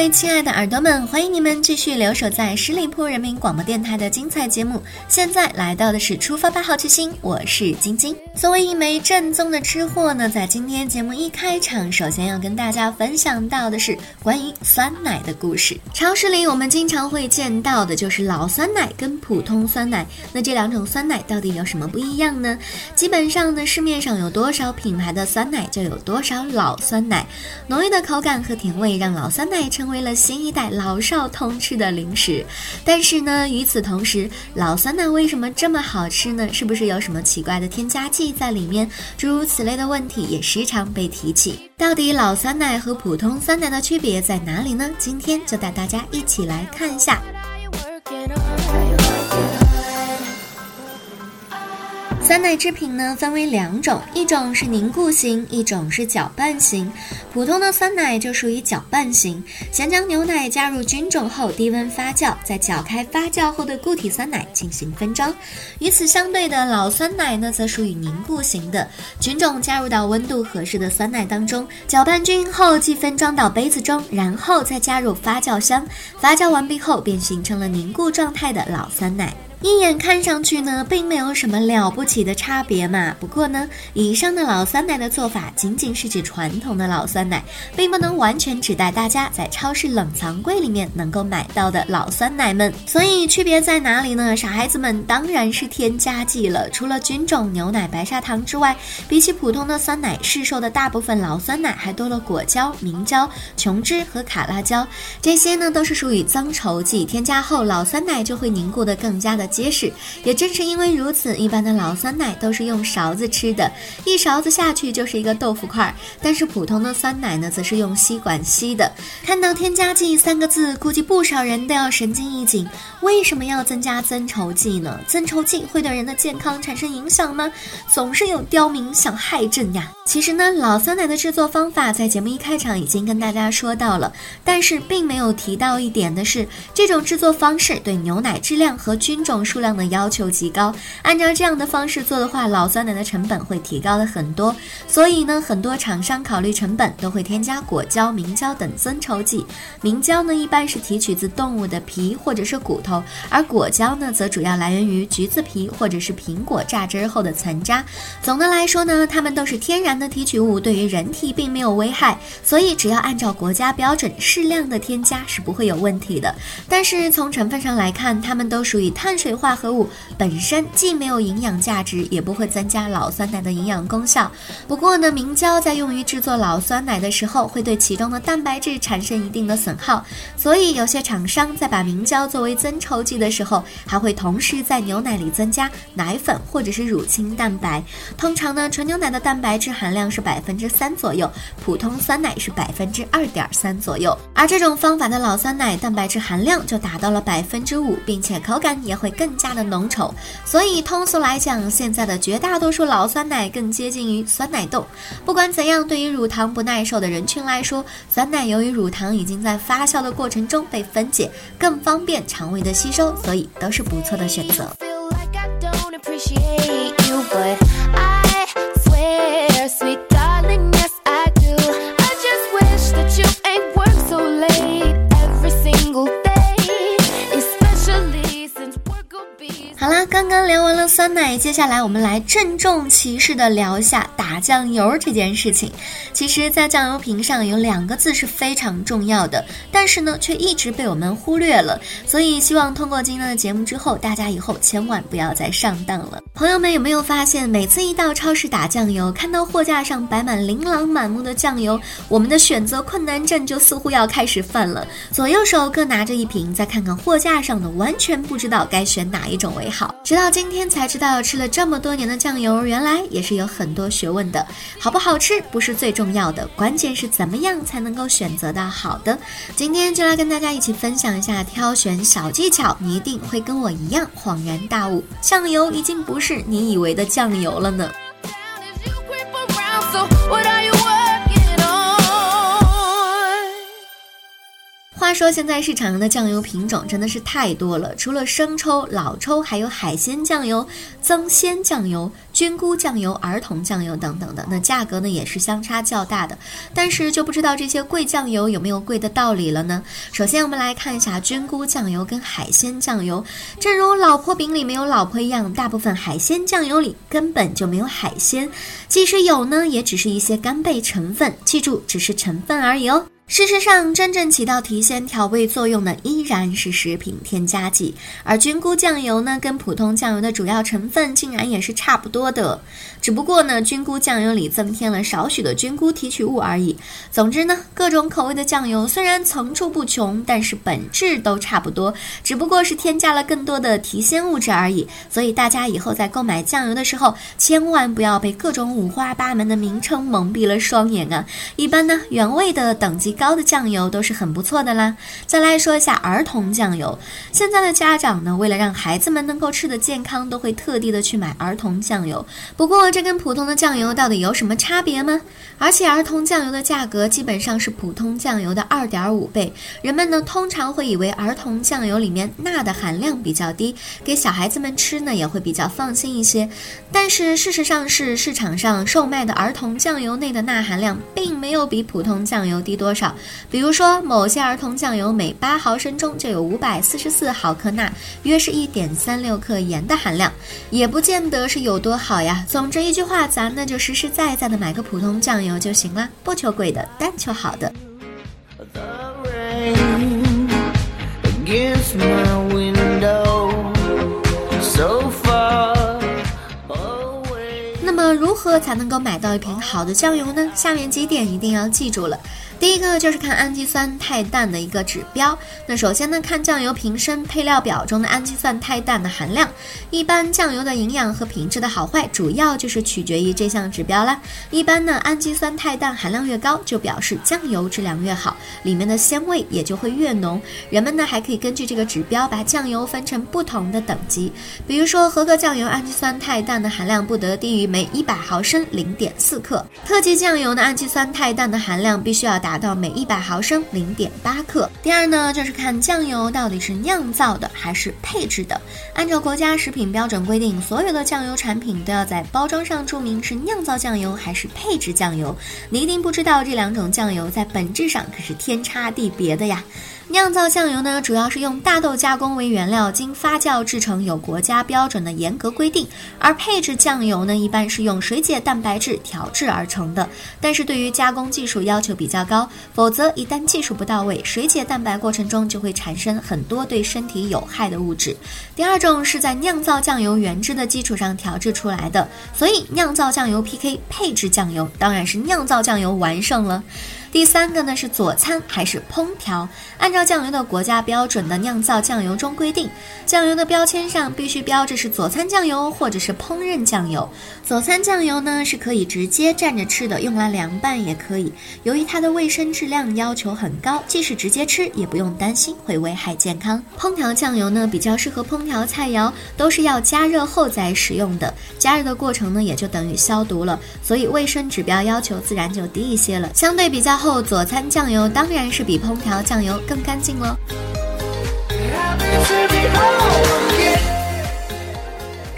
位亲爱的耳朵们，欢迎你们继续留守在十里铺人民广播电台的精彩节目。现在来到的是出发吧，好奇心，我是晶晶。作为一枚正宗的吃货呢，在今天节目一开场，首先要跟大家分享到的是关于酸奶的故事。超市里我们经常会见到的就是老酸奶跟普通酸奶，那这两种酸奶到底有什么不一样呢？基本上呢，市面上有多少品牌的酸奶，就有多少老酸奶。浓郁的口感和甜味让老酸奶成为了新一代老少通吃的零食。但是呢，与此同时，老酸奶为什么这么好吃呢？是不是有什么奇怪的添加剂在里面？诸如此类的问题也时常被提起。到底老酸奶和普通酸奶的区别在哪里呢？今天就带大家一起来看一下。酸奶制品呢分为两种，一种是凝固型，一种是搅拌型。普通的酸奶就属于搅拌型，先将牛奶加入菌种后低温发酵，再搅开发酵后的固体酸奶进行分装。与此相对的老酸奶呢，则属于凝固型的，菌种加入到温度合适的酸奶当中，搅拌均匀后即分装到杯子中，然后再加入发酵箱，发酵完毕后便形成了凝固状态的老酸奶。一眼看上去呢，并没有什么了不起的差别嘛。不过呢，以上的老酸奶的做法仅仅是指传统的老酸奶，并不能完全指代大家在超市冷藏柜里面能够买到的老酸奶们。所以区别在哪里呢？傻孩子们当然是添加剂了。除了菌种、牛奶、白砂糖之外，比起普通的酸奶，市售的大部分老酸奶还多了果胶、明胶、琼脂和卡拉胶，这些呢都是属于增稠剂，添加后老酸奶就会凝固的更加的结实。也正是因为如此，一般的老酸奶都是用勺子吃的，一勺子下去就是一个豆腐块。但是普通的酸奶呢，则是用吸管吸的。看到添加剂三个字，估计不少人都要神经一紧。为什么要增加增稠剂呢？增稠剂会对人的健康产生影响吗？总是有刁民想害朕呀！其实呢，老酸奶的制作方法在节目一开场已经跟大家说到了，但是并没有提到一点的是，这种制作方式对牛奶质量和菌种数量的要求极高。按照这样的方式做的话，老酸奶的成本会提高了很多。所以呢，很多厂商考虑成本，都会添加果胶、明胶等增稠剂。明胶呢，一般是提取自动物的皮或者是骨头，而果胶呢，则主要来源于橘子皮或者是苹果榨汁后的残渣。总的来说呢，它们都是天然的提取物，对于人体并没有危害，所以只要按照国家标准适量的添加是不会有问题的。但是从成分上来看，它们都属于碳水化合物，本身既没有营养价值，也不会增加老酸奶的营养功效。不过呢，明胶在用于制作老酸奶的时候，会对其中的蛋白质产生一定的损耗，所以有些厂商在把明胶作为增稠剂的时候，还会同时在牛奶里增加奶粉或者是乳清蛋白。通常呢，纯牛奶的蛋白质含量是百分之三左右，普通酸奶是百分之二点三左右。而这种方法的老酸奶蛋白质含量就达到了百分之五，并且口感也会更加的浓稠。所以通俗来讲，现在的绝大多数老酸奶更接近于酸奶冻。不管怎样，对于乳糖不耐受的人群来说，酸奶由于乳糖已经在发酵的过程中被分解，更方便肠胃的吸收，所以都是不错的选择。Feel like I don't appreciate you, but... 刚刚聊完了酸奶，接下来我们来郑重其事的聊一下打酱油这件事情。其实，在酱油瓶上有两个字是非常重要的，但是呢，却一直被我们忽略了。所以，希望通过今天的节目之后，大家以后千万不要再上当了。朋友们有没有发现，每次一到超市打酱油，看到货架上摆满琳琅满目的酱油，我们的选择困难症就似乎要开始犯了。左右手各拿着一瓶，再看看货架上的，完全不知道该选哪一种为好。直到今天才知道，吃了这么多年的酱油，原来也是有很多学问的。好不好吃不是最重要的，关键是怎么样才能够选择到好的。今天就来跟大家一起分享一下挑选小技巧，你一定会跟我一样恍然大悟，酱油已经不是你以为的酱油了呢。话说现在市场上的酱油品种真的是太多了，除了生抽、老抽，还有海鲜酱油、增鲜酱油、菌菇酱油、儿童酱油等等的，那价格呢也是相差较大的。但是就不知道这些贵酱油有没有贵的道理了呢？首先我们来看一下菌菇酱油跟海鲜酱油，正如老婆饼里没有老婆一样，大部分海鲜酱油里根本就没有海鲜，即使有呢，也只是一些干贝成分，记住只是成分而已哦。事实上，真正起到提鲜调味作用的依然是食品添加剂，而菌菇酱油呢，跟普通酱油的主要成分竟然也是差不多的，只不过呢，菌菇酱油里增添了少许的菌菇提取物而已。总之呢，各种口味的酱油虽然层出不穷，但是本质都差不多，只不过是添加了更多的提鲜物质而已。所以大家以后在购买酱油的时候，千万不要被各种五花八门的名称蒙蔽了双眼啊！一般呢，原味的等级。高的酱油都是很不错的啦。再来说一下儿童酱油，现在的家长呢，为了让孩子们能够吃得健康，都会特地的去买儿童酱油。不过这跟普通的酱油到底有什么差别吗？而且儿童酱油的价格基本上是普通酱油的二点五倍。人们呢通常会以为儿童酱油里面钠的含量比较低，给小孩子们吃呢也会比较放心一些。但是事实上是市场上售卖的儿童酱油内的钠含量并没有比普通酱油低多少。比如说，某些儿童酱油每八毫升中就有五百四十四毫克钠，约是一点三六克盐的含量，也不见得是有多好呀。总之一句话，咱那就实实在在的买个普通酱油就行了，不求贵的，但求好的。那么，如何才能够买到一瓶好的酱油呢？下面几点一定要记住了。第一个就是看氨基酸肽氮的一个指标。那首先呢，看酱油瓶身配料表中的氨基酸肽氮的含量。一般酱油的营养和品质的好坏，主要就是取决于这项指标啦。一般呢，氨基酸肽氮含量越高，就表示酱油质量越好，里面的鲜味也就会越浓。人们呢还可以根据这个指标把酱油分成不同的等级。比如说，合格酱油氨基酸肽氮的含量不得低于每一百毫升零点四克。特级酱油的氨基酸肽氮的含量必须要达。达到每一百毫升零点八克。第二呢，就是看酱油到底是酿造的还是配制的。按照国家食品标准规定，所有的酱油产品都要在包装上注明是酿造酱油还是配制酱油。你一定不知道这两种酱油在本质上可是天差地别的呀。酿造酱油呢，主要是用大豆加工为原料，经发酵制成，有国家标准的严格规定；而配制酱油呢，一般是用水解蛋白质调制而成的，但是对于加工技术要求比较高，否则一旦技术不到位，水解蛋白过程中就会产生很多对身体有害的物质。第二种是在酿造酱油原汁的基础上调制出来的，所以酿造酱油 PK 配制酱油，当然是酿造酱油完胜了。第三个呢是佐餐还是烹调？按照酱油的国家标准的酿造酱油中规定，酱油的标签上必须标志是佐餐酱油或者是烹饪酱油。佐餐酱油呢是可以直接蘸着吃的，用来凉拌也可以。由于它的卫生质量要求很高，即使直接吃也不用担心会危害健康。烹调酱油呢比较适合烹调菜肴，都是要加热后再使用的，加热的过程呢也就等于消毒了，所以卫生指标要求自然就低一些了，相对比较。后佐餐酱油当然是比烹调酱油更干净喽。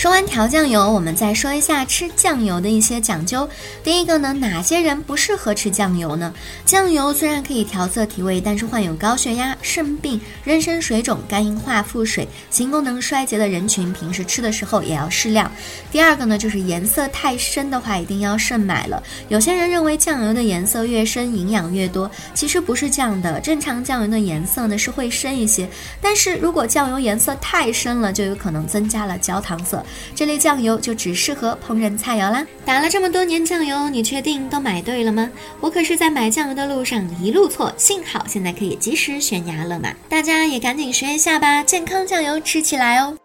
说完调酱油，我们再说一下吃酱油的一些讲究。第一个呢，哪些人不适合吃酱油呢？酱油虽然可以调色提味，但是患有高血压、肾病、妊娠水肿、肝硬化、腹水、性功能衰竭的人群，平时吃的时候也要适量。第二个呢，就是颜色太深的话，一定要慎买了。有些人认为酱油的颜色越深，营养越多，其实不是这样的。正常酱油的颜色呢是会深一些，但是如果酱油颜色太深了，就有可能增加了焦糖色。这类酱油就只适合烹饪菜肴啦。打了这么多年酱油，你确定都买对了吗？我可是在买酱油的路上一路错，幸好现在可以及时悬崖勒马。大家也赶紧学一下吧，健康酱油吃起来哦。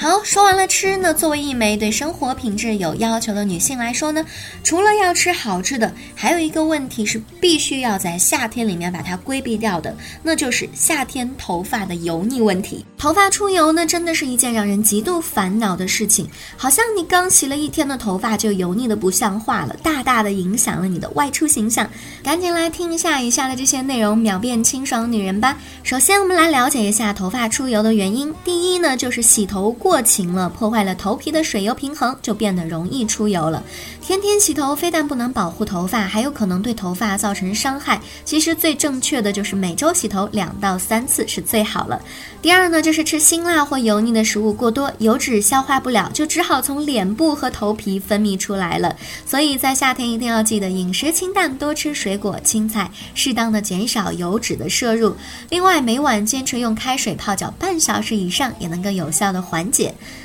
好说完了吃呢，作为一枚对生活品质有要求的女性来说呢，除了要吃好吃的，还有一个问题是必须要在夏天里面把它规避掉的，那就是夏天头发的油腻问题。头发出油呢，真的是一件让人极度烦恼的事情，好像你刚洗了一天的头发就油腻的不像话了，大大的影响了你的外出形象。赶紧来听一下以下的这些内容，秒变清爽女人吧。首先，我们来了解一下头发出油的原因。第一呢，就是洗头过过勤了，破坏了头皮的水油平衡，就变得容易出油了。天天洗头非但不能保护头发，还有可能对头发造成伤害。其实最正确的就是每周洗头两到三次是最好了。第二呢，就是吃辛辣或油腻的食物过多，油脂消化不了，就只好从脸部和头皮分泌出来了。所以在夏天一定要记得饮食清淡，多吃水果、青菜，适当的减少油脂的摄入。另外，每晚坚持用开水泡脚半小时以上，也能够有效的缓解。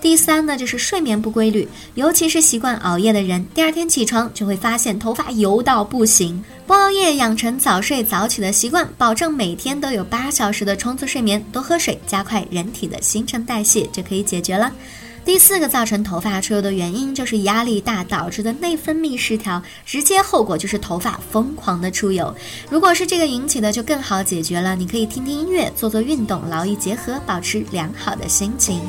第三呢，就是睡眠不规律，尤其是习惯熬夜的人，第二天起床就会发现头发油到不行。不熬夜，养成早睡早起的习惯，保证每天都有八小时的充足睡眠，多喝水，加快人体的新陈代谢，就可以解决了。第四个造成头发出油的原因就是压力大导致的内分泌失调，直接后果就是头发疯狂的出油。如果是这个引起的，就更好解决了。你可以听听音乐，做做运动，劳逸结合，保持良好的心情。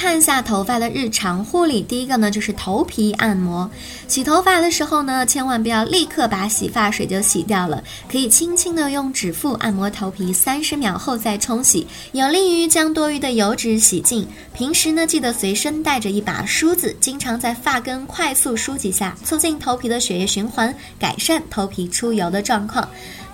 看一下头发的日常护理。第一个呢，就是头皮按摩。洗头发的时候呢，千万不要立刻把洗发水就洗掉了，可以轻轻的用指腹按摩头皮三十秒后再冲洗，有利于将多余的油脂洗净。平时呢，记得随身带着一把梳子，经常在发根快速梳几下，促进头皮的血液循环，改善头皮出油的状况。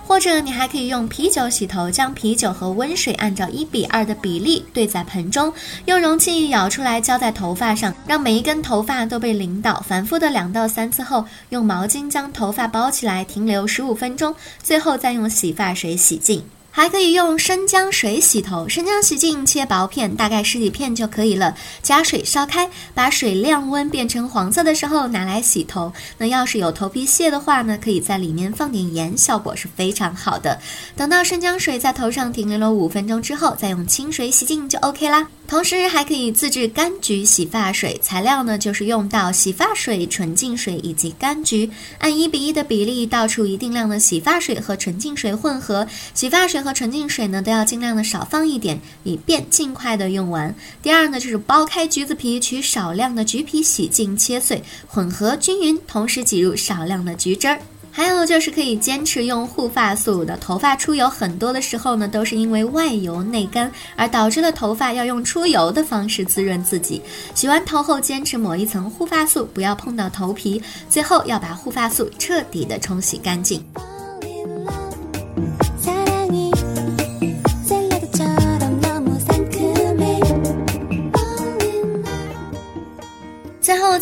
或者你还可以用啤酒洗头，将啤酒和温水按照一比二的比例兑在盆中，用容器舀出来浇在头发上，让每一根头发都被淋到。反复的两到三次后，用毛巾将头发包起来，停留十五分钟，最后再用洗发水洗净。还可以用生姜水洗头，生姜洗净切薄片，大概十几片就可以了。加水烧开，把水晾温变成黄色的时候拿来洗头。那要是有头皮屑的话呢，可以在里面放点盐，效果是非常好的。等到生姜水在头上停留了五分钟之后，再用清水洗净就 OK 啦。同时还可以自制柑橘洗发水，材料呢就是用到洗发水、纯净水以及柑橘，按一比一的比例倒出一定量的洗发水和纯净水混合，洗发水和纯净水呢都要尽量的少放一点，以便尽快的用完。第二呢就是剥开橘子皮，取少量的橘皮洗净切碎，混合均匀，同时挤入少量的橘汁儿。还有就是可以坚持用护发素的，头发出油很多的时候呢，都是因为外油内干，而导致了头发要用出油的方式滋润自己。洗完头后坚持抹一层护发素，不要碰到头皮，最后要把护发素彻底的冲洗干净。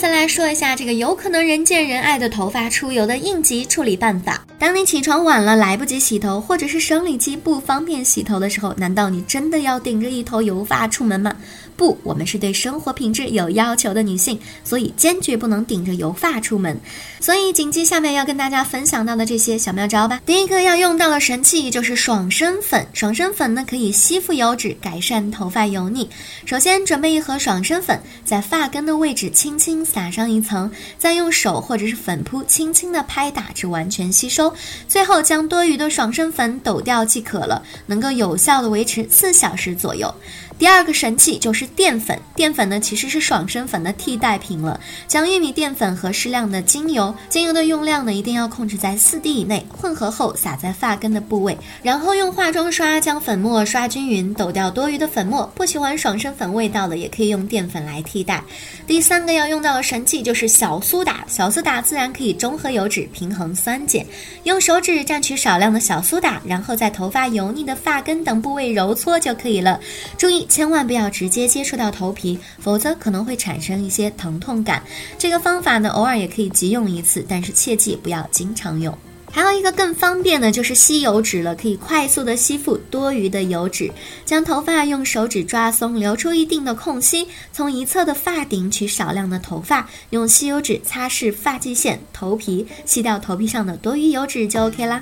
再来说一下这个有可能人见人爱的头发出油的应急处理办法。当你起床晚了来不及洗头，或者是生理期不方便洗头的时候，难道你真的要顶着一头油发出门吗？不，我们是对生活品质有要求的女性，所以坚决不能顶着油发出门。所以谨记下面要跟大家分享到的这些小妙招吧。第一个要用到的神器就是爽身粉，爽身粉呢可以吸附油脂，改善头发油腻。首先准备一盒爽身粉，在发根的位置轻轻撒上一层，再用手或者是粉扑轻轻的拍打至完全吸收，最后将多余的爽身粉抖掉即可了，能够有效的维持四小时左右。第二个神器就是淀粉，淀粉呢其实是爽身粉的替代品了。将玉米淀粉和适量的精油，精油的用量呢一定要控制在四滴以内，混合后撒在发根的部位，然后用化妆刷将粉末刷均匀，抖掉多余的粉末。不喜欢爽身粉味道的，也可以用淀粉来替代。第三个要用到的神器就是小苏打，小苏打自然可以中和油脂，平衡酸碱。用手指蘸取少量的小苏打，然后在头发油腻的发根等部位揉搓就可以了。注意，千万不要直接接触到头皮，否则可能会产生一些疼痛感。这个方法呢，偶尔也可以急用一次，但是切记不要经常用。还有一个更方便的就是吸油纸了，可以快速的吸附多余的油脂。将头发用手指抓松，留出一定的空隙，从一侧的发顶取少量的头发，用吸油纸擦拭发际线、头皮，吸掉头皮上的多余油脂就 OK 啦。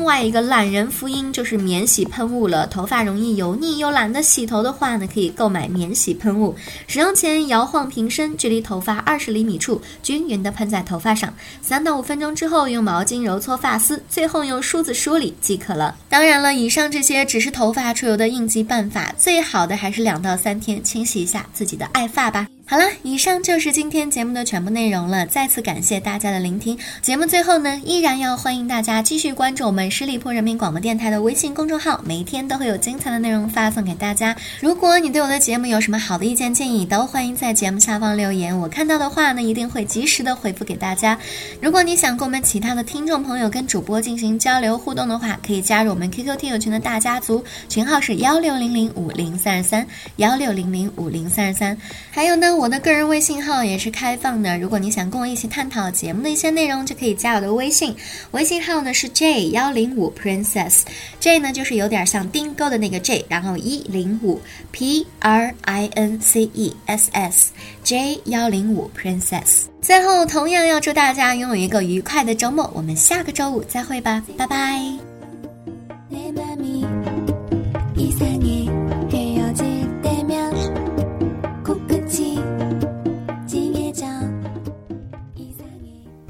另外一个懒人福音，就是免洗喷雾了。头发容易油腻又懒得洗头的话呢，可以购买免洗喷雾。使用前摇晃瓶身，距离头发二十厘米处均匀的喷在头发上，三到五分钟之后用毛巾揉搓发丝，最后用梳子梳理即可了。当然了，以上这些只是头发出油的应急办法，最好的还是两到三天清洗一下自己的爱发吧。好了，以上就是今天节目的全部内容了。再次感谢大家的聆听。节目最后呢，依然要欢迎大家继续关注我们十里铺人民广播电台的微信公众号，每天都会有精彩的内容发送给大家。如果你对我的节目有什么好的意见建议，都欢迎在节目下方留言，我看到的话呢，一定会及时的回复给大家。如果你想跟我们其他的听众朋友跟主播进行交流互动的话，可以加入我们 QQ 听友群的大家族，群号是幺六零零五零三二三幺六零零五零三二三。还有呢，我的个人微信号也是开放的，如果你想跟我一起探讨节目的一些内容，就可以加我的微信，微信号呢是 J 幺零五 Princess，J 呢就是有点像订购的那个 J，然后一零五 P R I N C E S S，J 幺零五 Princess。最后，同样要祝大家拥有一个愉快的周末，我们下个周五再会吧，拜拜。